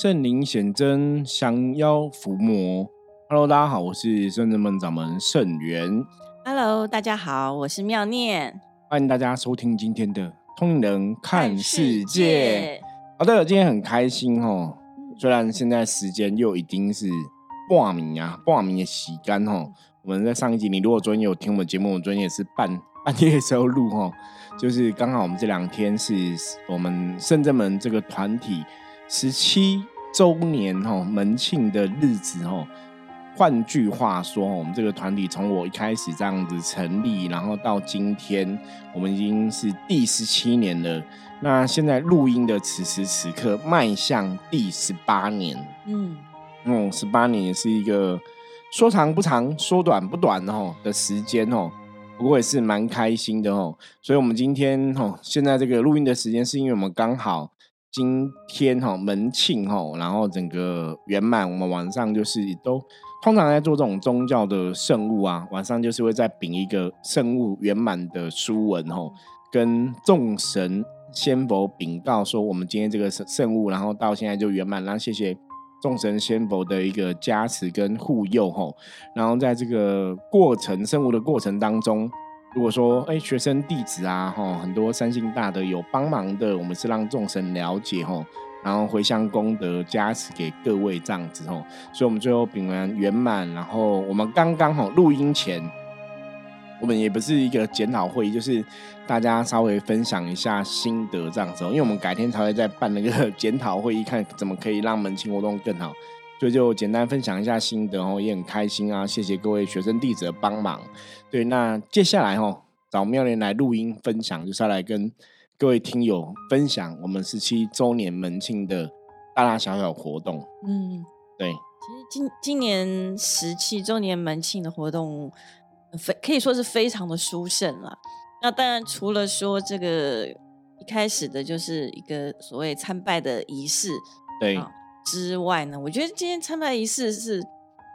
圣灵显真，降妖伏魔。Hello，大家好，我是圣真门掌门圣元。Hello，大家好，我是妙念。欢迎大家收听今天的通灵人看世界。好的，今天很开心哦。虽然现在时间又已经是挂名啊，挂名的洗干哦。我们在上一集，你如果昨天有听我们节目，我昨天也是半 半夜的时候录哦。就是刚好我们这两天是我们圣正门这个团体。十七周年哦门庆的日子哦，换句话说，我们这个团体从我一开始这样子成立，然后到今天，我们已经是第十七年了。那现在录音的此时此刻，迈向第十八年。嗯，嗯，十八年也是一个说长不长，说短不短哦的时间哦。不过也是蛮开心的哦。所以我们今天哦，现在这个录音的时间，是因为我们刚好。今天哈门庆哈，然后整个圆满，我们晚上就是都通常在做这种宗教的圣物啊，晚上就是会再禀一个圣物圆满的书文哈，跟众神仙佛禀告说，我们今天这个圣圣物，然后到现在就圆满，然后谢谢众神仙佛的一个加持跟护佑哈，然后在这个过程圣物的过程当中。如果说哎，学生弟子啊，哈，很多三星大的有帮忙的，我们是让众神了解哈，然后回向功德加持给各位这样子哦，所以我们最后秉完圆满，然后我们刚刚哈录音前，我们也不是一个检讨会议，就是大家稍微分享一下心得这样子，因为我们改天才会再办那个 检讨会议，看怎么可以让门庆活动更好。所以就简单分享一下心得哦，也很开心啊！谢谢各位学生弟子的帮忙。对，那接下来哦，找妙莲来录音分享，就是要来跟各位听友分享我们十七周年门庆的大大小小活动。嗯，对。其实今今年十七周年门庆的活动，非可以说是非常的殊胜了。那当然，除了说这个一开始的就是一个所谓参拜的仪式，对。之外呢，我觉得今天参拜仪式是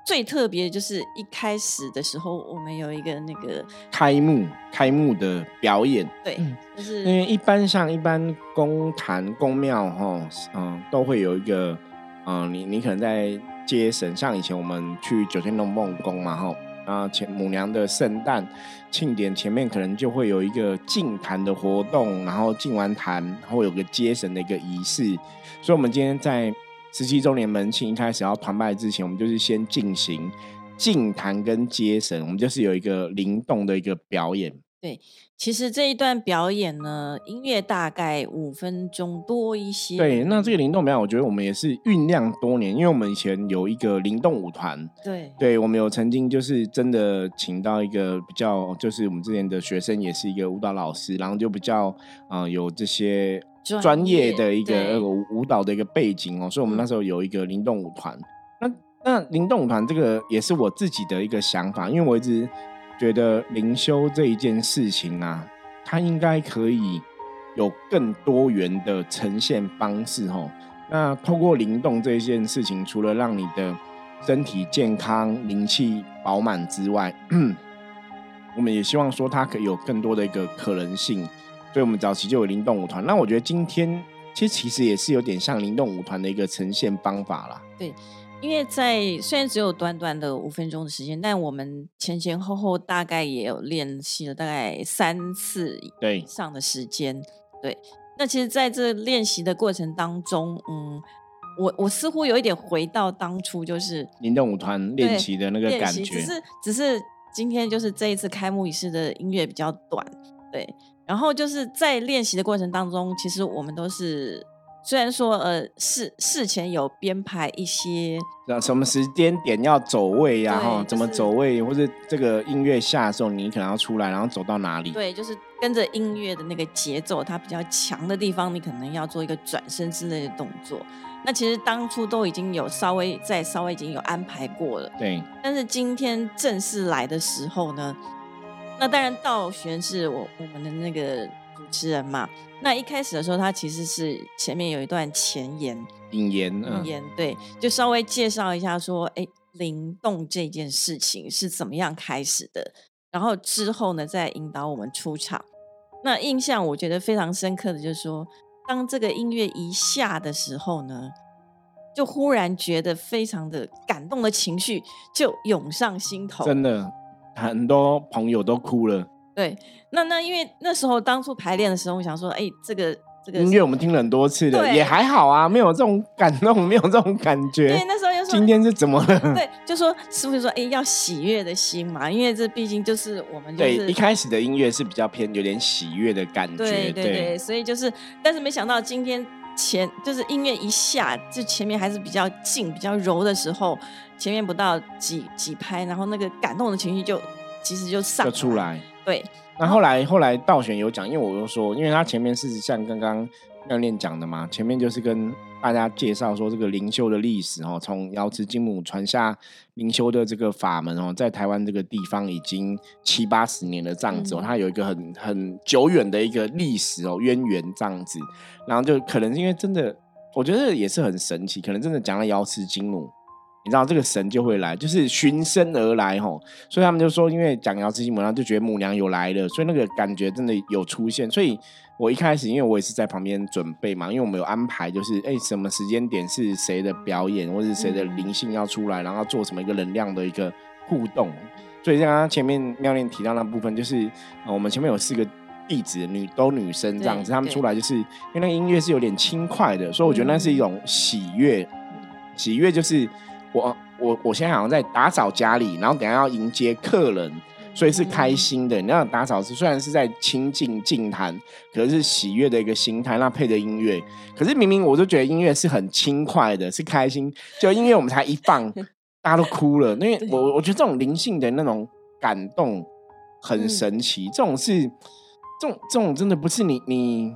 最特别，就是一开始的时候，我们有一个那个开幕开幕的表演。对，就是因为一般像一般公坛公庙哈，嗯，都会有一个，嗯，你你可能在接神，像以前我们去九天龙梦宫嘛哈，啊前母娘的圣诞庆典前面可能就会有一个进坛的活动，然后进完坛然后有个接神的一个仪式，所以我们今天在。十七周年门庆一开始要团拜之前，我们就是先进行敬坛跟接神，我们就是有一个灵动的一个表演。对，其实这一段表演呢，音乐大概五分钟多一些。对，那这个灵动表演，我觉得我们也是酝酿多年，因为我们以前有一个灵动舞团。对，对我们有曾经就是真的请到一个比较，就是我们之前的学生也是一个舞蹈老师，然后就比较啊有这些。专业的一个舞蹈的一个背景哦，所以我们那时候有一个灵动舞团。那那灵动舞团这个也是我自己的一个想法，因为我一直觉得灵修这一件事情啊，它应该可以有更多元的呈现方式哦。那透过灵动这一件事情，除了让你的身体健康、灵气饱满之外，我们也希望说它可以有更多的一个可能性。所以我们早期就有灵动舞团，那我觉得今天其实其实也是有点像灵动舞团的一个呈现方法啦。对，因为在虽然只有短短的五分钟的时间，但我们前前后后大概也有练习了大概三次以上的时间。对，那其实在这练习的过程当中，嗯，我我似乎有一点回到当初就是灵动舞团练习的那个感觉，只是只是今天就是这一次开幕仪式的音乐比较短，对。然后就是在练习的过程当中，其实我们都是虽然说呃事事前有编排一些，什么时间点要走位呀哈，怎么走位，或者这个音乐下的时候你可能要出来，然后走到哪里？对，就是跟着音乐的那个节奏，它比较强的地方，你可能要做一个转身之类的动作。那其实当初都已经有稍微在稍微已经有安排过了，对。但是今天正式来的时候呢？那当然，道玄是我我们的那个主持人嘛。那一开始的时候，他其实是前面有一段前言、引言、引言，对，就稍微介绍一下说，哎，灵动这件事情是怎么样开始的。然后之后呢，再引导我们出场。那印象我觉得非常深刻的就是说，当这个音乐一下的时候呢，就忽然觉得非常的感动的情绪就涌上心头，真的很多朋友都哭了。对，那那因为那时候当初排练的时候，我想说，哎，这个这个。音乐我们听了很多次的，也还好啊，没有这种感动，没有这种感觉。对，那时候又说今天是怎么了？对，就说师傅说，哎，要喜悦的心嘛，因为这毕竟就是我们对一开始的音乐是比较偏有点喜悦的感觉，对对对，所以就是，但是没想到今天前就是音乐一下，就前面还是比较静、比较柔的时候，前面不到几几拍，然后那个感动的情绪就其实就上出来，对。那后来后来道玄有讲，因为我又说，因为他前面是像刚刚妙念讲的嘛，前面就是跟大家介绍说这个灵修的历史哦，从瑶池金母传下灵修的这个法门哦，在台湾这个地方已经七八十年的这样子哦，它有一个很很久远的一个历史哦渊源这样子，然后就可能因为真的，我觉得也是很神奇，可能真的讲了瑶池金母。你知道这个神就会来，就是循声而来吼，所以他们就说，因为讲瑶池金母，然后就觉得母娘有来了，所以那个感觉真的有出现。所以我一开始，因为我也是在旁边准备嘛，因为我们有安排，就是哎，什么时间点是谁的表演，或者是谁的灵性要出来，然后做什么一个能量的一个互动。所以像刚刚前面妙念提到那部分，就是我们前面有四个弟子，女都女生这样子，他们出来就是因为那个音乐是有点轻快的，所以我觉得那是一种喜悦，喜悦就是。我我我现在好像在打扫家里，然后等下要迎接客人，所以是开心的。你要打扫是虽然是在清静静谈，可是喜悦的一个心态。那配着音乐，可是明明我就觉得音乐是很轻快的，是开心。就音乐我们才一放，大家都哭了。因为我我觉得这种灵性的那种感动很神奇。这种是这种这种真的不是你你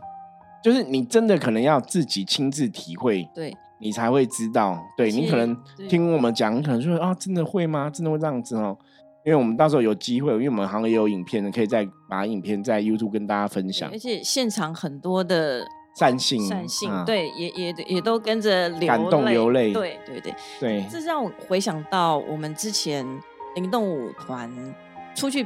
就是你真的可能要自己亲自体会。对。你才会知道，对你可能听我们讲，你可能说啊，真的会吗？真的会这样子哦？因为我们到时候有机会，因为我们好像也有影片，可以再把影片在 YouTube 跟大家分享。而且现场很多的善性，善信，对，也也也都跟着流感动流泪。对对对对，这让我回想到我们之前灵动舞团出去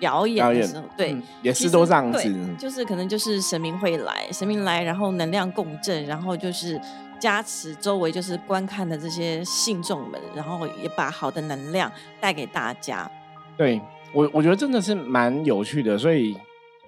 表演的时候，对，也是都这样子，就是可能就是神明会来，神明来，然后能量共振，然后就是。加持周围就是观看的这些信众们，然后也把好的能量带给大家。对我，我觉得真的是蛮有趣的，所以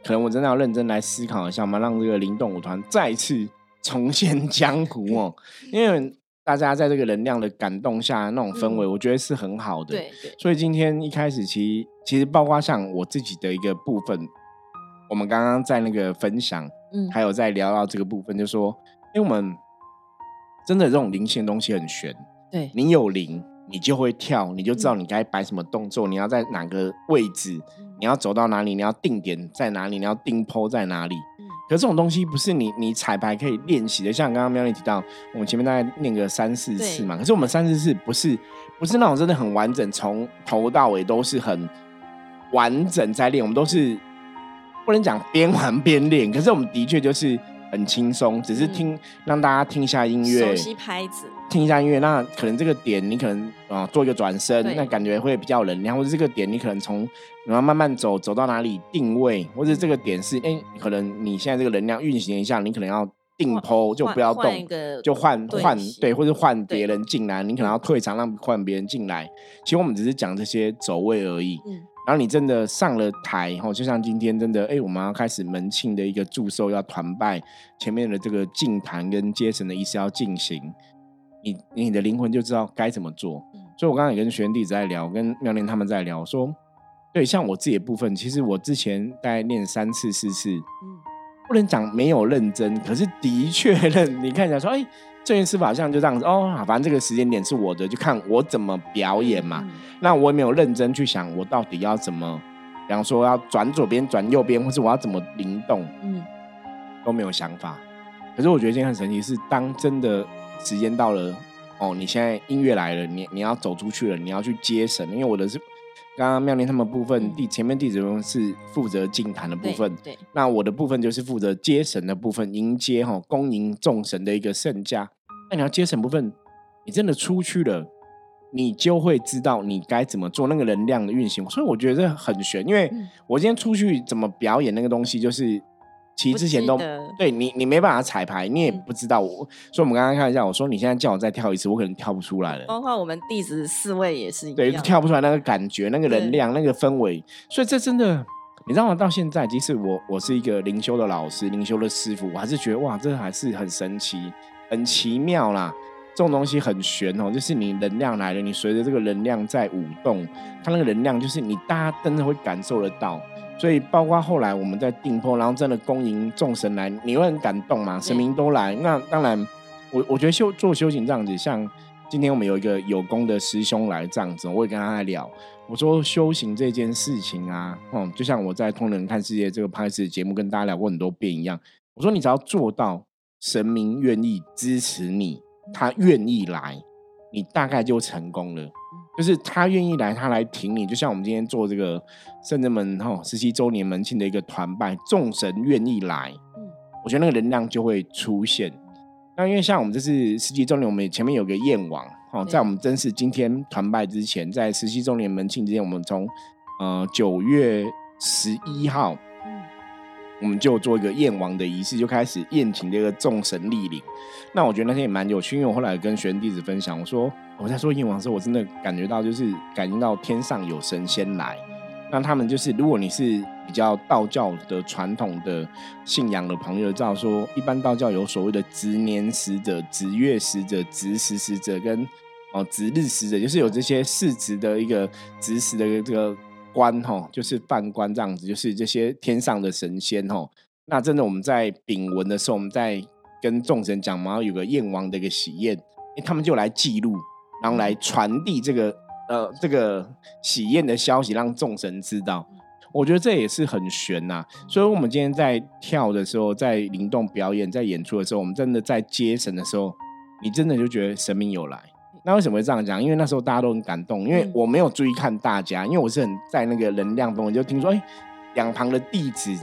可能我真的要认真来思考一下嘛，让这个灵动舞团再次 重现江湖哦。因为大家在这个能量的感动下，那种氛围，我觉得是很好的。对，所以今天一开始，其实其实包括像我自己的一个部分，我们刚刚在那个分享，嗯，还有在聊到这个部分，就说，因为我们。真的，这种灵性的东西很玄。对你有灵，你就会跳，你就知道你该摆什么动作，你要在哪个位置，你要走到哪里，你要定点在哪里，你要定坡在哪里。可这种东西不是你你彩排可以练习的。像刚刚喵丽提到，我们前面大概练个三四次嘛。可是我们三四次不是不是那种真的很完整，从头到尾都是很完整在练。我们都是不能讲边玩边练，可是我们的确就是。很轻松，只是听让大家听一下音乐，熟悉拍子，听一下音乐。那可能这个点你可能啊做一个转身，那感觉会比较能量。或者这个点你可能从然后慢慢走走到哪里定位，或者这个点是哎，可能你现在这个能量运行一下，你可能要定抛就不要动，就换换对，或者换别人进来，你可能要退场让换别人进来。其实我们只是讲这些走位而已。然后你真的上了台，后，就像今天真的，哎，我们要开始门庆的一个祝寿，要团拜，前面的这个敬坛跟接神的仪式要进行，你你的灵魂就知道该怎么做。所以我刚才也跟学员弟子在聊，跟妙莲他们在聊，说，对，像我自己的部分，其实我之前大概练三次四次，嗯，不能讲没有认真，可是的确认，你看起来说，哎。这件事好像就这样子哦，反正这个时间点是我的，就看我怎么表演嘛。那我也没有认真去想，我到底要怎么，比方说要转左边、转右边，或是我要怎么灵动，嗯，都没有想法。可是我觉得今天很神奇，是当真的时间到了，哦，你现在音乐来了，你你要走出去了，你要去接神。因为我的是刚刚妙莲他们部分第前面弟子们是负责敬坛的部分，对，那我的部分就是负责接神的部分，迎接哈恭迎众神的一个圣驾。那你要接神部分，你真的出去了，你就会知道你该怎么做那个能量的运行。所以我觉得很悬，因为我今天出去怎么表演那个东西，就是其实之前都对你，你没办法彩排，你也不知道我。所以我们刚刚看一下，我说你现在叫我再跳一次，我可能跳不出来了。包括我们弟子四位也是一样，对，跳不出来那个感觉、那个能量、那个氛围。所以这真的，你知道吗？到现在，即使我我是一个灵修的老师、灵修的师傅，我还是觉得哇，这还是很神奇、很奇妙啦。这种东西很玄哦，就是你能量来了，你随着这个能量在舞动，它那个能量就是你大家真的会感受得到。所以，包括后来我们在定坡，然后真的恭迎众神来，你会很感动嘛？神明都来，那当然，我我觉得修做修行这样子，像今天我们有一个有功的师兄来这样子，我也跟他聊，我说修行这件事情啊，嗯，就像我在《通人看世界》这个拍摄节目跟大家聊过很多遍一样，我说你只要做到神明愿意支持你，他愿意来，你大概就成功了。就是他愿意来，他来挺你，就像我们今天做这个圣人门哈十七周年门庆的一个团拜，众神愿意来，嗯，我觉得那个能量就会出现。那因为像我们这是十七周年，我们前面有个燕王哦，在我们真是今天团拜之前，在十七周年门庆之前，我们从呃九月十一号。我们就做一个燕王的仪式，就开始宴请这个众神莅临。那我觉得那天也蛮有趣，因为我后来跟学弟子分享，我说我在做燕王的时候，我真的感觉到就是感应到天上有神仙来。那他们就是，如果你是比较道教的传统的信仰的朋友，知道说一般道教有所谓的值年使者、值月使者、值时使者跟哦值日使者，就是有这些世值的一个值时的这个。官哈，就是犯官这样子，就是这些天上的神仙哈。那真的我们在丙文的时候，我们在跟众神讲嘛，有个燕王的一个喜宴，他们就来记录，然后来传递这个呃这个喜宴的消息，让众神知道。我觉得这也是很悬呐。所以，我们今天在跳的时候，在灵动表演，在演出的时候，我们真的在接神的时候，你真的就觉得神明有来。那为什么会这样讲？因为那时候大家都很感动，因为我没有注意看大家，因为我是很在那个能量中，我就听说哎，两旁的弟子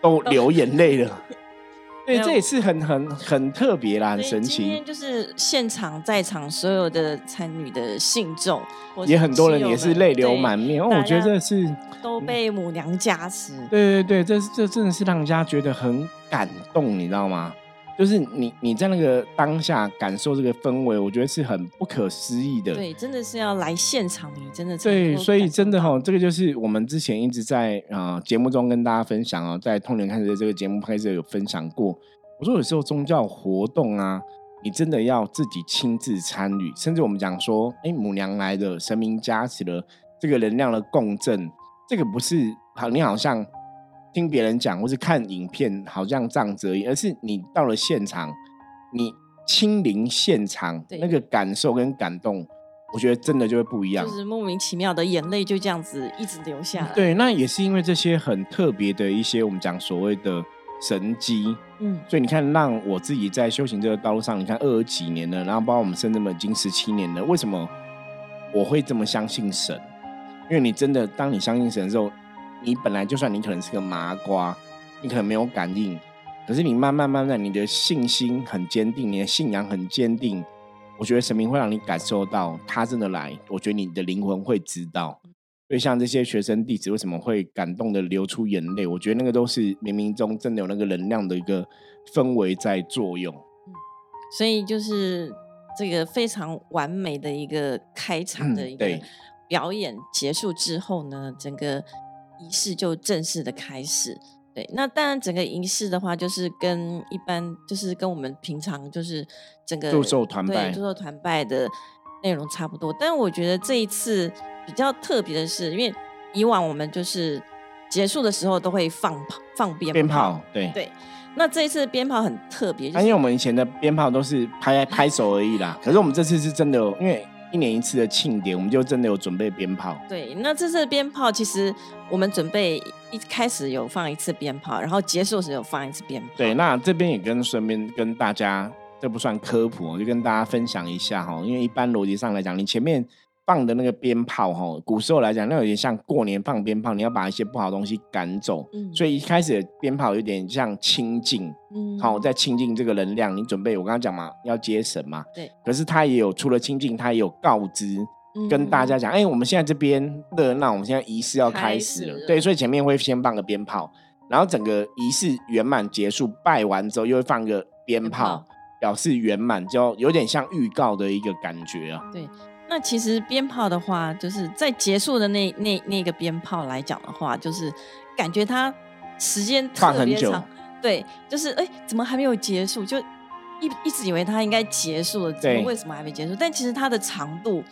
都流眼泪了。对，这也是很很很特别啦，很神奇。今天就是现场在场所有的参与的信众，也很多人也是泪流满面。哦，我觉得这是都被母娘加持。对对对，这这真的是让人家觉得很感动，你知道吗？就是你你在那个当下感受这个氛围，我觉得是很不可思议的。对，真的是要来现场，你真的对，所以真的哈，这个就是我们之前一直在啊节目中跟大家分享啊，在通年看的这个节目拍摄有分享过。我说有时候宗教活动啊，你真的要自己亲自参与，甚至我们讲说，哎，母娘来的，神明加持了这个能量的共振，这个不是好，你好像。听别人讲，或是看影片，好像这样子而已。而是你到了现场，你亲临现场，那个感受跟感动，我觉得真的就会不一样。就是莫名其妙的眼泪就这样子一直流下来。对，那也是因为这些很特别的一些我们讲所谓的神机。嗯，所以你看，让我自己在修行这个道路上，你看二十几年了，然后包括我们深圳门已经十七年了，为什么我会这么相信神？因为你真的，当你相信神的时候。你本来就算你可能是个麻瓜，你可能没有感应，可是你慢慢慢慢，你的信心很坚定，你的信仰很坚定，我觉得神明会让你感受到他真的来，我觉得你的灵魂会知道。所以像这些学生弟子为什么会感动的流出眼泪，我觉得那个都是冥冥中真的有那个能量的一个氛围在作用。所以就是这个非常完美的一个开场的一个表演结束之后呢，整个。仪式就正式的开始，对，那当然整个仪式的话，就是跟一般就是跟我们平常就是整个祝寿团拜、祝寿团拜的内容差不多。但我觉得这一次比较特别的是，因为以往我们就是结束的时候都会放炮、放鞭鞭炮，对对。那这一次鞭炮很特别，因为我们以前的鞭炮都是拍 拍手而已啦，可是我们这次是真的，因为。一年一次的庆典，我们就真的有准备鞭炮。对，那这次鞭炮其实我们准备一开始有放一次鞭炮，然后结束时有放一次鞭炮。对，那这边也跟顺便跟大家，这不算科普，我就跟大家分享一下哈，因为一般逻辑上来讲，你前面。放的那个鞭炮哈，古时候来讲，那有点像过年放鞭炮，你要把一些不好的东西赶走。嗯，所以一开始鞭炮有点像清净，嗯，好，在清净这个能量，你准备我刚刚讲嘛，要接神嘛，对。可是他也有除了清净，他也有告知，跟大家讲，哎，我们现在这边的那我们现在仪式要开始了，对，所以前面会先放个鞭炮。然后整个仪式圆满结束，拜完之后又会放个鞭炮，表示圆满，就有点像预告的一个感觉啊。对，那其实鞭炮的话，就是在结束的那那那个鞭炮来讲的话，就是感觉它时间特别长。对，就是哎，怎么还没有结束？就一一直以为它应该结束了，怎么为什么还没结束？但其实它的长度。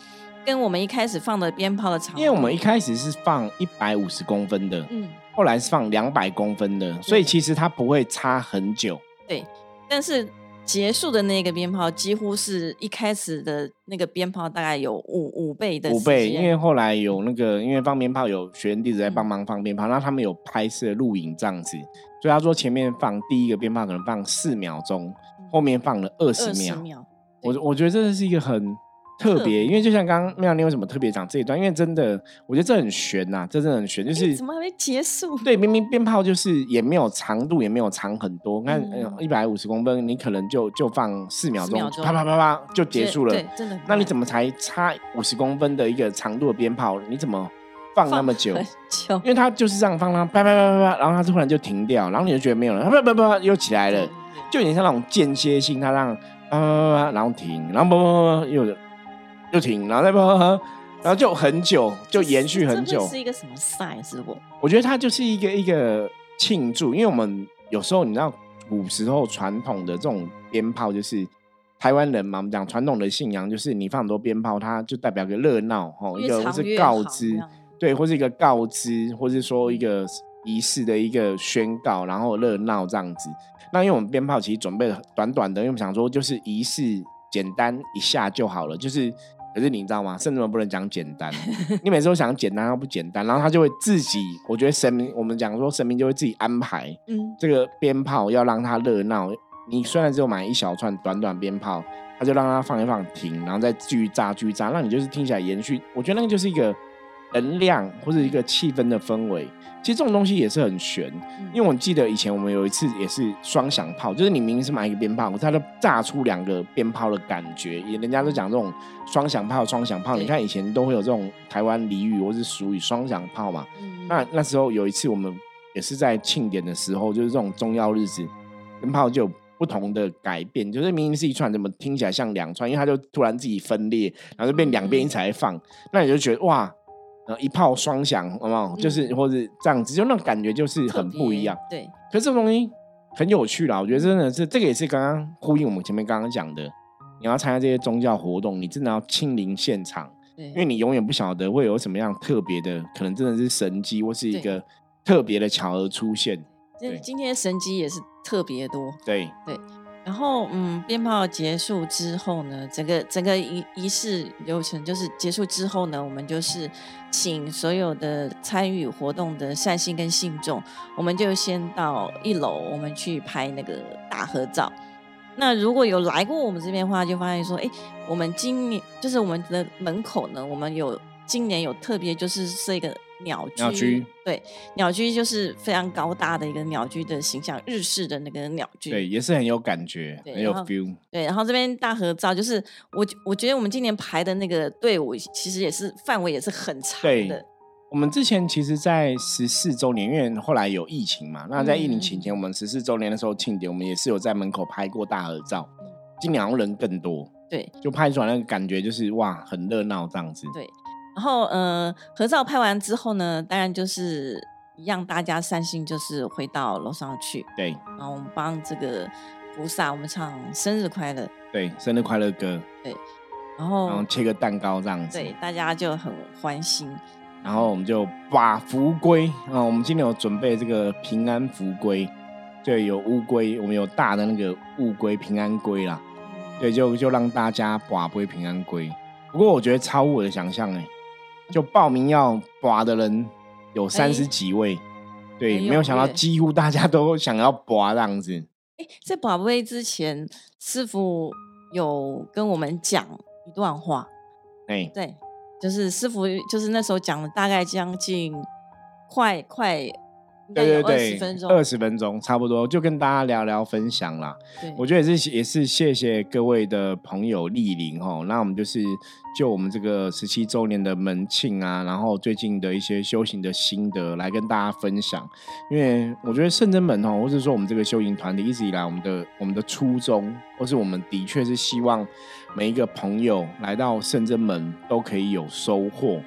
跟我们一开始放的鞭炮的长，因为我们一开始是放一百五十公分的，嗯，后来是放两百公分的，所以其实它不会差很久。对，但是结束的那个鞭炮几乎是一开始的那个鞭炮大概有五五倍的五倍，因为后来有那个因为放鞭炮有学员弟子在帮忙放鞭炮，那他们有拍摄录影这样子，所以他说前面放第一个鞭炮可能放四秒钟，后面放了二十秒。我我觉得这是一个很。特别，因为就像刚刚妙妮为什么特别讲这一段？因为真的，我觉得这很悬呐，这真的很悬。就是怎么还没结束？对，明明鞭炮就是也没有长度，也没有长很多。看，一百五十公分，你可能就就放四秒钟，啪啪啪啪就结束了。对，真的。那你怎么才差五十公分的一个长度的鞭炮？你怎么放那么久？因为它就是这样放，它啪啪啪啪啪，然后它突然就停掉，然后你就觉得没有了，啪啪啪啪又起来了，就有点像那种间歇性，它让啪啪啪啪，然后停，然后啪啪啪又。就停，然后再播，然后就很久，就延续很久。是一个什么赛？是不？我觉得它就是一个一个庆祝，因为我们有时候你知道，古时候传统的这种鞭炮，就是台湾人嘛，我们讲传统的信仰，就是你放很多鞭炮，它就代表个热闹，吼，一个是告知，对，或是一个告知，或是说一个仪式的一个宣告，然后热闹这样子。那因为我们鞭炮其实准备短短的，因为我们想说就是仪式简单一下就好了，就是。可是你知道吗？甚至们不能讲简单。你每次都想简单，又不简单，然后他就会自己，我觉得神明，我们讲说神明就会自己安排，嗯，这个鞭炮要让它热闹。你虽然只有买一小串短短鞭炮，他就让它放一放停，然后再继续炸继续炸，让你就是听起来延续。我觉得那个就是一个能量或者一个气氛的氛围。其实这种东西也是很悬，因为我记得以前我们有一次也是双响炮，就是你明明是买一个鞭炮，它都炸出两个鞭炮的感觉。也人家都讲这种双响炮、双响炮，你看以前都会有这种台湾俚语或是俗语“双响炮”嘛。那那时候有一次我们也是在庆典的时候，就是这种重要日子，鞭炮就有不同的改变，就是明明是一串，怎么听起来像两串？因为它就突然自己分裂，然后就变两边一起来放，那你就觉得哇！呃，一炮双响，好不好？就是或者这样子，就那种感觉就是很不一样。对，可是这种东西很有趣啦，我觉得真的是这个也是刚刚呼应我们前面刚刚讲的，你要参加这些宗教活动，你真的要亲临现场，因为你永远不晓得会有什么样特别的，可能真的是神机或是一个特别的巧合出现。对，今天神机也是特别多。对对。然后，嗯，鞭炮结束之后呢，整个整个仪仪式流程就是结束之后呢，我们就是请所有的参与活动的善信跟信众，我们就先到一楼，我们去拍那个大合照。那如果有来过我们这边的话，就发现说，哎，我们今年就是我们的门口呢，我们有今年有特别就是设一个。鸟居，对，鸟居就是非常高大的一个鸟居的形象，日式的那个鸟居，对，也是很有感觉，很有 feel。对，然后这边大合照，就是我我觉得我们今年排的那个队伍，其实也是范围也是很长的。我们之前其实，在十四周年，因为后来有疫情嘛，那在疫情前，我们十四周年的时候庆典，我们也是有在门口拍过大合照。今年人更多，对，就拍出来那个感觉就是哇，很热闹这样子。对。然后，呃，合照拍完之后呢，当然就是让大家散心，就是回到楼上去。对。然后我们帮这个菩萨，我们唱生日快乐。对，生日快乐歌。对。然后，然后切个蛋糕这样子。对，大家就很欢心。然后我们就把福龟啊，我们今天有准备这个平安福龟，对，有乌龟，我们有大的那个乌龟平安龟啦。对，就就让大家把龟平安龟。不过我觉得超乎我的想象哎。就报名要拔的人有三十几位，对，没有想到几乎大家 都想要拔这样子。哎，在拔位之前，师傅有跟我们讲一段话。哎，对，就是师傅就是那时候讲了大概将近快快对对对，分钟，二十分钟差不多，就跟大家聊聊分享啦。我觉得也是也是谢谢各位的朋友莅临哦。那我们就是就我们这个十七周年的门庆啊，然后最近的一些修行的心得来跟大家分享。因为我觉得圣真门哦，或者说我们这个修行团体一直以来我们的我们的初衷，或是我们的确是希望每一个朋友来到圣真门都可以有收获。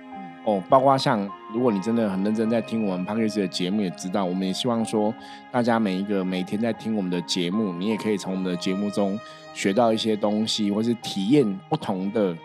哦，包括像如果你真的很认真在听我们 p a r k e s 的节目，也知道我们也希望说，大家每一个每天在听我们的节目，你也可以从我们的节目中学到一些东西，或是体验不同的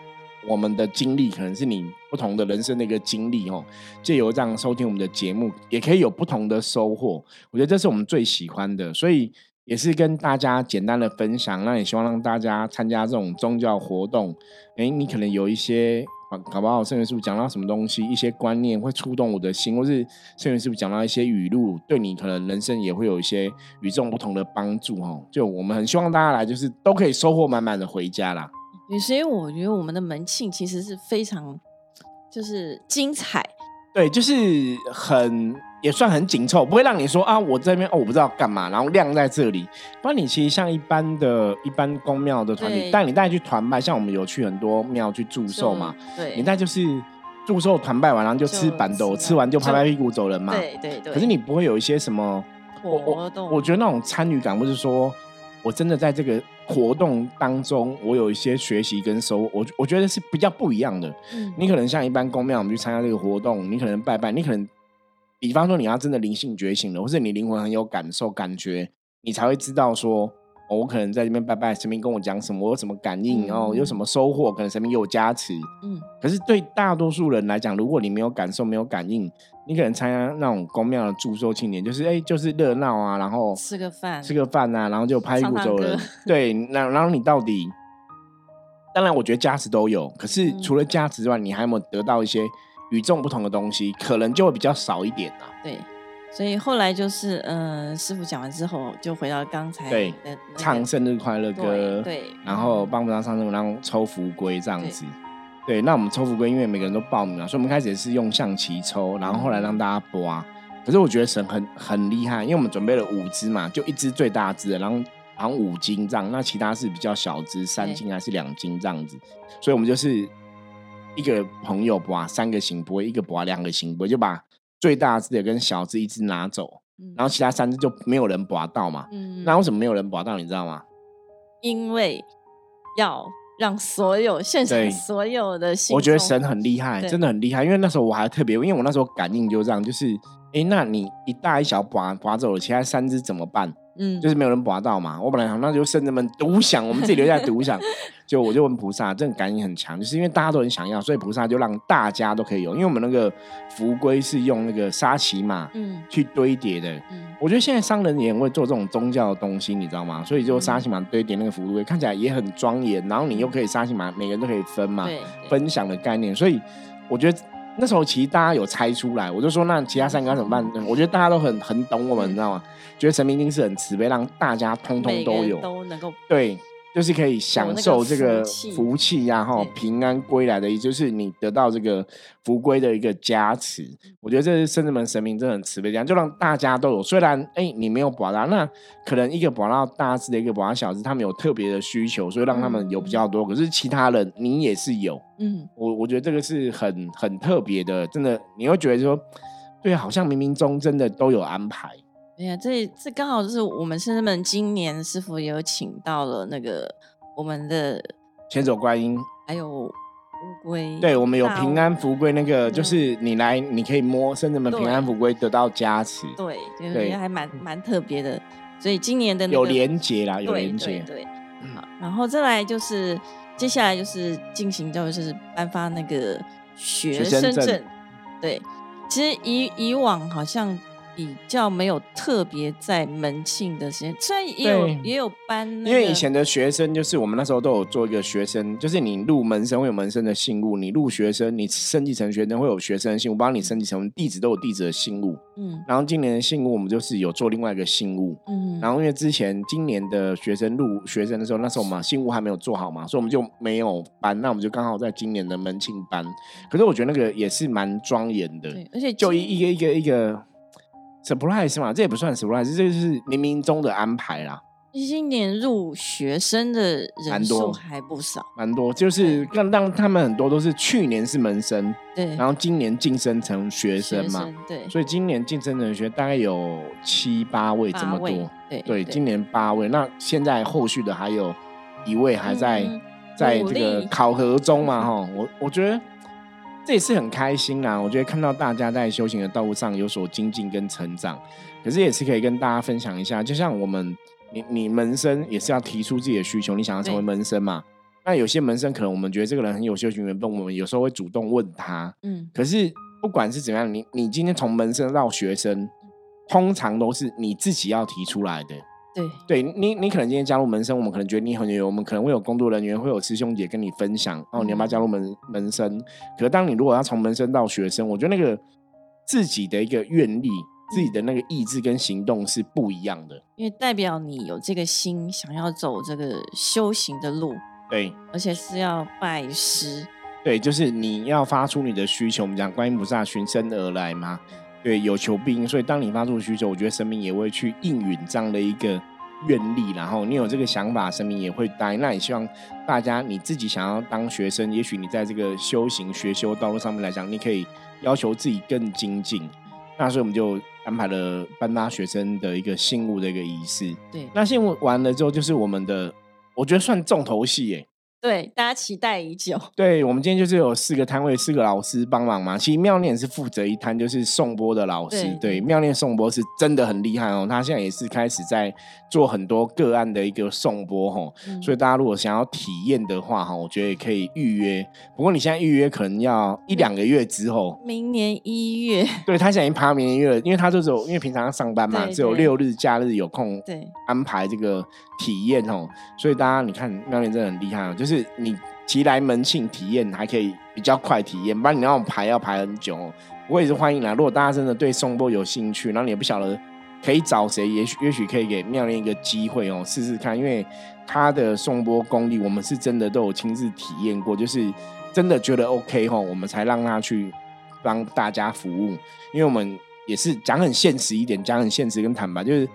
我们的经历，可能是你不同的人生的一个经历哦。借由这样收听我们的节目，也可以有不同的收获。我觉得这是我们最喜欢的，所以也是跟大家简单的分享。那也希望让大家参加这种宗教活动，哎，你可能有一些。搞不好圣元师傅讲到什么东西，一些观念会触动我的心，或是圣元师傅讲到一些语录，对你可能人生也会有一些与众不同的帮助哦。就我们很希望大家来，就是都可以收获满满的回家啦。所以我觉得我们的门庆其实是非常就是精彩，对，就是很。也算很紧凑，不会让你说啊，我这边哦，我不知道干嘛，然后晾在这里。不然你其实像一般的一般公庙的团体，带你带去团拜，像我们有去很多庙去祝寿嘛，对，你带就是祝寿团拜完，然后就吃板豆，吃完就拍拍屁股走人嘛。对对对。可是你不会有一些什么活动？我觉得那种参与感，或是说我真的在这个活动当中，我有一些学习跟收，我我觉得是比较不一样的。嗯。你可能像一般公庙，我们去参加这个活动，你可能拜拜，你可能。比方说，你要真的灵性觉醒了，或是你灵魂很有感受、感觉，你才会知道说，我可能在这边拜拜，神明跟我讲什么，我有什么感应，然后有什么收获，可能神明有加持。嗯。可是对大多数人来讲，如果你没有感受、没有感应，你可能参加那种公庙的祝寿庆典，就是哎，就是热闹啊，然后吃个饭，吃个饭啊，然后就拍鼓走人。对，那然后你到底，当然我觉得加持都有，可是除了加持之外，你还有没有得到一些？与众不同的东西，可能就会比较少一点啦。对，所以后来就是，嗯，师傅讲完之后，就回到刚才对 唱生日快乐歌，对，然后帮不上上生然后抽福龟这样子。对，那我们抽福龟，因为每个人都报名了，所以我们开始也是用象棋抽，然后后来让大家拨。可是我觉得神很很厉害，因为我们准备了五只嘛，就一只最大只的，然后好像五斤这样，那其他是比较小只，三斤还是两斤这样子，所以我们就是。一个朋友拔三个行波，一个拔两个行波，就把最大只的跟小只一只拿走，然后其他三只就没有人拔到嘛。那为什么没有人拔到？你知道吗？因为要让所有现场所有的，我觉得神很厉害，真的很厉害。因为那时候我还特别，因为我那时候感应就这样，就是哎，那你一大一小拔拔走了，其他三只怎么办？嗯，就是没有人拔到嘛。我本来想那就圣人们独享，我们自己留下独享。就我就问菩萨，这种感应很强，就是因为大家都很想要，所以菩萨就让大家都可以有。因为我们那个福龟是用那个沙琪玛嗯去堆叠的。嗯，我觉得现在商人也很会做这种宗教的东西，你知道吗？所以就沙琪玛堆叠那个福龟，看起来也很庄严。然后你又可以沙琪玛，每个人都可以分嘛，分享的概念。所以我觉得那时候其实大家有猜出来，我就说那其他三个怎么办？我觉得大家都很很懂我们，你知道吗？觉得神明一定是很慈悲，让大家通通都有，都能够对。就是可以享受这个福气呀，哈，平安归来的，也就是你得到这个福归的一个加持。我觉得这是圣子门神明真的很慈悲，这样就让大家都有。虽然哎，你没有保到，那可能一个保到大字的一个保到小字，他们有特别的需求，所以让他们有比较多。可是其他人你也是有，嗯，我我觉得这个是很很特别的，真的你会觉得说，对，好像冥冥中真的都有安排。哎呀，这这刚好就是我们师生们今年师傅有请到了那个我们的千手观音，还有乌龟。对，我们有平安福龟，那个就是你来，你可以摸生人们平安福龟得到加持。对，对，还蛮蛮特别的。所以今年的有连结啦，有连结。对，好，然后再来就是接下来就是进行就是颁发那个学生证。对，其实以以往好像。比较没有特别在门庆的时间，虽然也有也有班，因为以前的学生就是我们那时候都有做一个学生，就是你入门生会有门生的信物，你入学生你升级成学生会有学生的信物，帮你升级成地址都有地址的信物。嗯，然后今年的信物我们就是有做另外一个信物。嗯，然后因为之前今年的学生入学生的时候，那时候嘛信物还没有做好嘛，所以我们就没有班，那我们就刚好在今年的门庆班。可是我觉得那个也是蛮庄严的，而且就一一个一个一个。Surprise 嘛，这也不算 surprise，这就是冥冥中的安排啦。今年入学生的人数还不少，蛮多，就是让让他们很多都是去年是门生，对，然后今年晋升成学生嘛，对，所以今年晋升的学大概有七八位这么多，对，对，今年八位，那现在后续的还有一位还在在这个考核中嘛，哈，我我觉得这也是很开心啦，我觉得看到大家在修行的道路上有所精进跟成长，可是也是可以跟大家分享一下，就像我们。你你门生也是要提出自己的需求，你想要成为门生嘛？那有些门生可能我们觉得这个人很有修行缘分，我们有时候会主动问他。嗯，可是不管是怎样，你你今天从门生到学生，通常都是你自己要提出来的。对，对你你可能今天加入门生，我们可能觉得你很有，我们可能会有工作人员，会有师兄姐跟你分享哦，你要不要加入门门生？可是当你如果要从门生到学生，我觉得那个自己的一个愿力。自己的那个意志跟行动是不一样的，因为代表你有这个心，想要走这个修行的路，对，而且是要拜师，对，就是你要发出你的需求。我们讲观音菩萨寻声而来嘛，对，有求必应，所以当你发出需求，我觉得神明也会去应允这样的一个愿力。然后你有这个想法，神明也会答应。那也希望大家你自己想要当学生，也许你在这个修行学修道路上面来讲，你可以要求自己更精进。那所以我们就。安排了班大学生的一个信物的一个仪式。对，那信物完了之后，就是我们的，我觉得算重头戏耶。对，大家期待已久。对，我们今天就是有四个摊位，四个老师帮忙嘛。其实妙念是负责一摊，就是颂钵的老师。对，妙念颂钵是真的很厉害哦。他现在也是开始在做很多个案的一个颂钵哈。所以大家如果想要体验的话哈，我觉得也可以预约。不过你现在预约可能要一两个月之后。明年一月。对他现在已经排到明年一月了，因为他就只有因为平常要上班嘛，只有六日假日有空。对。安排这个体验哦，所以大家你看妙念真的很厉害哦，就是。你提来门庆体验，还可以比较快体验，不然你那种排要排很久。哦我也是欢迎啦，如果大家真的对颂钵有兴趣，然后你也不晓得可以找谁，也许也许可以给妙念一个机会哦，试试看，因为他的颂钵功力，我们是真的都有亲自体验过，就是真的觉得 OK 哦，我们才让他去帮大家服务。因为我们也是讲很现实一点，讲很现实跟坦白，就是。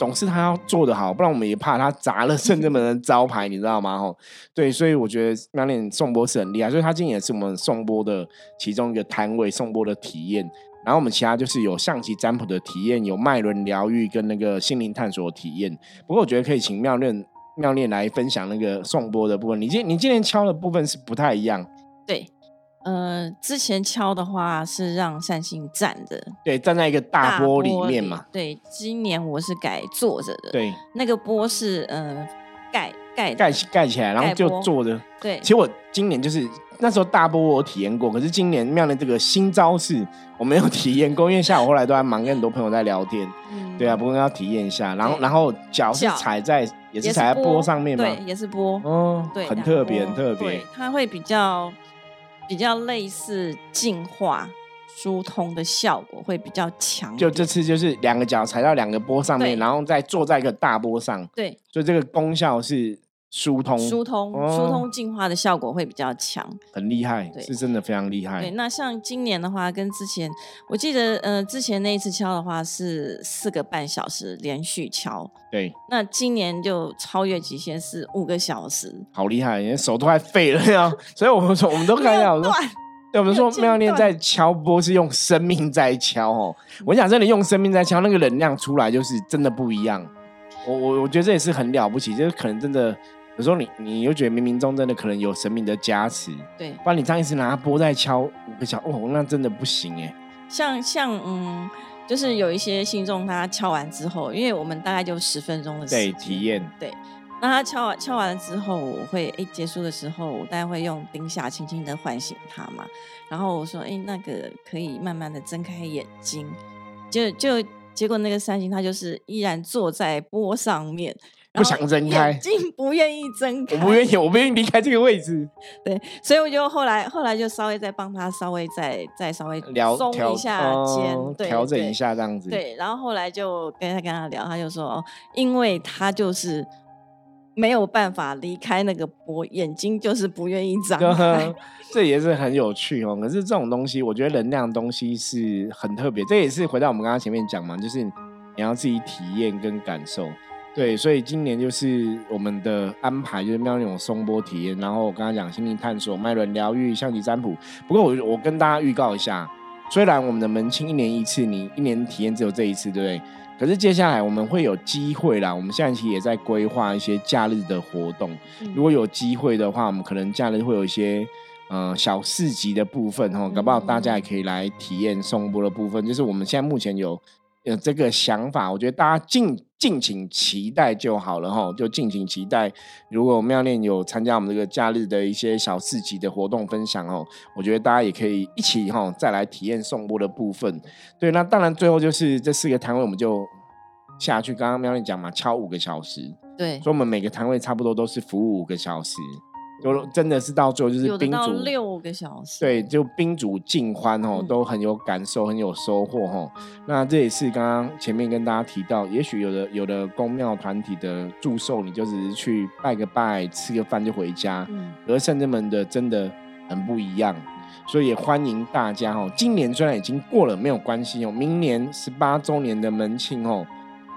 总是他要做的好，不然我们也怕他砸了圣正门的招牌，你知道吗？吼，对，所以我觉得妙念颂钵是很厉害，所以他今天也是我们颂钵的其中一个摊位，颂钵的体验。然后我们其他就是有象棋占卜的体验，有脉轮疗愈跟那个心灵探索的体验。不过我觉得可以请妙念妙念来分享那个颂钵的部分。你今你今天敲的部分是不太一样，对。呃，之前敲的话是让善心站着，对，站在一个大波里面嘛。对，今年我是改坐着的，对，那个波是呃盖盖盖盖起来，然后就坐着。对，其实我今年就是那时候大波我体验过，可是今年妙的这个新招式我没有 体验过，因为下午后来都在忙，跟很多朋友在聊天。嗯，对啊，不过要体验一下，然后然后脚是踩在也是踩在波上面嘛？对，也是波。哦，对，很特别，很特别。它会比较。比较类似净化、疏通的效果会比较强。就这次就是两个脚踩到两个波上面，然后再坐在一个大波上。对，所以这个功效是。疏通、疏通、疏通净化的效果会比较强，很厉害，是真的非常厉害。对，那像今年的话，跟之前我记得，呃，之前那一次敲的话是四个半小时连续敲，对。那今年就超越极限是五个小时，好厉害，连手都快废了呀！所以我们说，我们都看到说，对，我们说妙念在敲波是用生命在敲哦。我想真的用生命在敲，那个能量出来就是真的不一样。我我我觉得这也是很了不起，就是可能真的。有时候你你又觉得冥冥中真的可能有神明的加持，对，不然你这样一直拿波在敲五个小哦，那真的不行哎。像像嗯，就是有一些信众他敲完之后，因为我们大概就十分钟的时间。体验，对，那他敲完敲完了之后，我会哎结束的时候，我大概会用丁下轻轻的唤醒他嘛，然后我说哎那个可以慢慢的睁开眼睛，就就结果那个三星他就是依然坐在波上面。不想睁开，眼睛不愿意睁开，我不愿意，我不愿意离开这个位置。对，所以我就后来后来就稍微再帮他稍微再再稍微聊松一下肩，调整一下这样子。对，然后后来就跟他跟他聊，他就说，因为他就是没有办法离开那个波，眼睛就是不愿意张开。这也是很有趣哦。可是这种东西，我觉得能量东西是很特别。这也是回到我们刚刚前面讲嘛，就是你要自己体验跟感受。对，所以今年就是我们的安排，就是妙那种松波体验。然后我刚刚讲心灵探索、脉轮疗愈、象棋占卜。不过我我跟大家预告一下，虽然我们的门清一年一次，你一年体验只有这一次，对不对？可是接下来我们会有机会啦，我们现在其实也在规划一些假日的活动。如果有机会的话，我们可能假日会有一些呃小市集的部分哈，搞不好大家也可以来体验颂钵的部分。就是我们现在目前有有这个想法，我觉得大家敬敬请期待就好了哈，就敬请期待。如果妙念有参加我们这个假日的一些小市集的活动分享哦，我觉得大家也可以一起哈再来体验颂钵的部分。对，那当然最后就是这四个摊位我们就。下去，刚刚喵念讲嘛，敲五个小时，对，所以我们每个摊位差不多都是服务五个小时，就真的是到最后就是宾主六个小时，对，就宾主尽欢哦，都很有感受，很有收获哦。那这也是刚刚前面跟大家提到，也许有的有的公庙团体的祝寿，你就只是去拜个拜，吃个饭就回家，嗯，而圣人们的真的很不一样，所以也欢迎大家哦。今年虽然已经过了，没有关系哦，明年十八周年的门庆哦。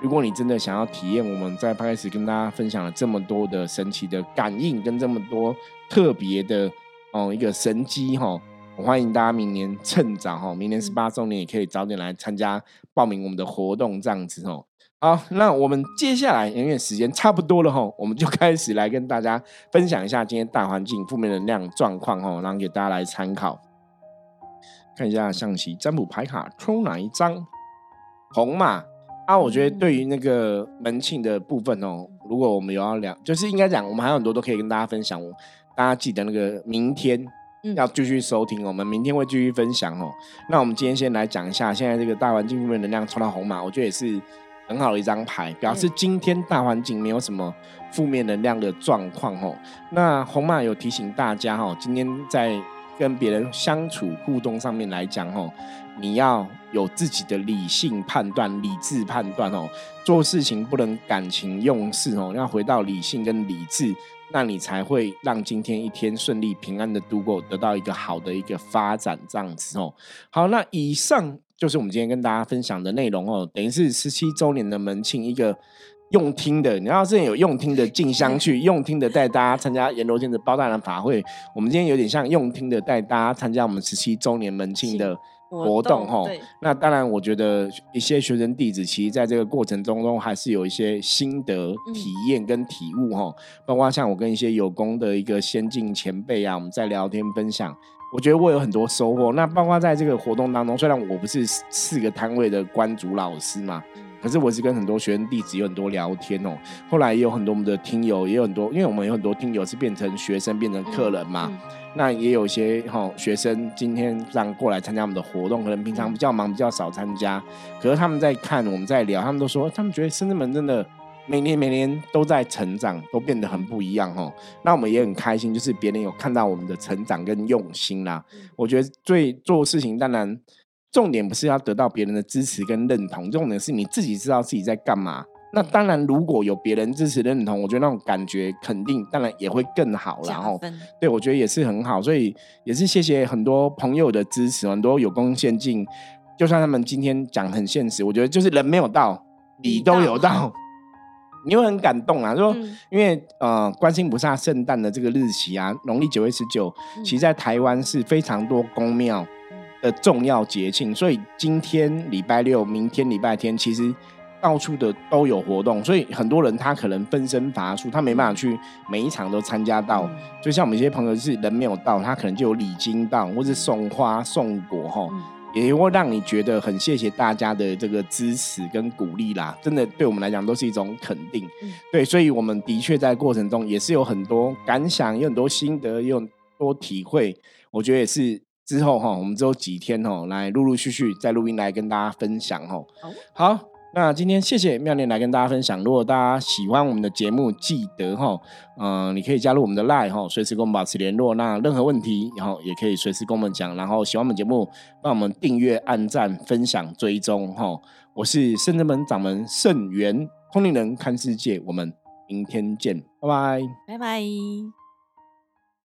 如果你真的想要体验我们在开始跟大家分享了这么多的神奇的感应，跟这么多特别的哦一个神机哈，我欢迎大家明年趁早哈，明年十八周年也可以早点来参加报名我们的活动这样子哦。好，那我们接下来因为时间差不多了哈，我们就开始来跟大家分享一下今天大环境负面能量状况哈，然后给大家来参考。看一下象棋占卜牌卡抽哪一张？红马。啊，我觉得对于那个门庆的部分哦，如果我们有要聊，就是应该讲，我们还有很多都可以跟大家分享。大家记得那个明天要继续收听，我们明天会继续分享哦。那我们今天先来讲一下，现在这个大环境负面能量抽到红马，我觉得也是很好的一张牌，表示今天大环境没有什么负面能量的状况哦。那红马有提醒大家哦，今天在跟别人相处互动上面来讲哦。你要有自己的理性判断、理智判断哦，做事情不能感情用事哦，要回到理性跟理智，那你才会让今天一天顺利平安的度过，得到一个好的一个发展这样子哦。好，那以上就是我们今天跟大家分享的内容哦，等于是十七周年的门庆一个用听的，你要是有用听的进香去，用听的带大家参加阎罗殿的包大人法会，我们今天有点像用听的带大家参加我们十七周年门庆的。活动哈，那当然，我觉得一些学生弟子其实在这个过程中中还是有一些心得体验跟体悟哈，包括像我跟一些有功的一个先进前辈啊，我们在聊天分享，我觉得我有很多收获。那包括在这个活动当中，虽然我不是四个摊位的关主老师嘛，可是我是跟很多学生弟子有很多聊天哦。后来也有很多我们的听友，也有很多，因为我们有很多听友是变成学生变成客人嘛。那也有些哈学生今天让过来参加我们的活动，可能平常比较忙，比较少参加。可是他们在看我们在聊，他们都说他们觉得深圳门真的每年每年都在成长，都变得很不一样哦。那我们也很开心，就是别人有看到我们的成长跟用心啦。我觉得最做事情当然重点不是要得到别人的支持跟认同，重点是你自己知道自己在干嘛。那当然，如果有别人支持认同，我觉得那种感觉肯定，当然也会更好。然后，对我觉得也是很好，所以也是谢谢很多朋友的支持，很多有功先进。就算他们今天讲很现实，我觉得就是人没有到，礼都有到，你会很感动啊。说因为呃，观音菩萨圣诞的这个日期啊，农历九月十九，其实在台湾是非常多公庙的重要节庆，所以今天礼拜六，明天礼拜天，其实。到处的都有活动，所以很多人他可能分身乏术，他没办法去每一场都参加到。就像我们一些朋友是人没有到，他可能就有礼金到，或是送花送果哈，也会让你觉得很谢谢大家的这个支持跟鼓励啦。真的对我们来讲都是一种肯定。对，所以我们的确在过程中也是有很多感想，有很多心得，有很多体会。我觉得也是之后哈，我们之后几天哈，来陆陆续续在录音来跟大家分享哈。好。那今天谢谢妙念来跟大家分享。如果大家喜欢我们的节目，记得哈，嗯，你可以加入我们的 Line 哈，随时跟我们保持联络。那任何问题，然后也可以随时跟我们讲。然后喜欢我们节目，帮我们订阅、按赞、分享、追踪哈。我是圣真门掌门圣元通灵人看世界，我们。明天见，拜拜，拜拜。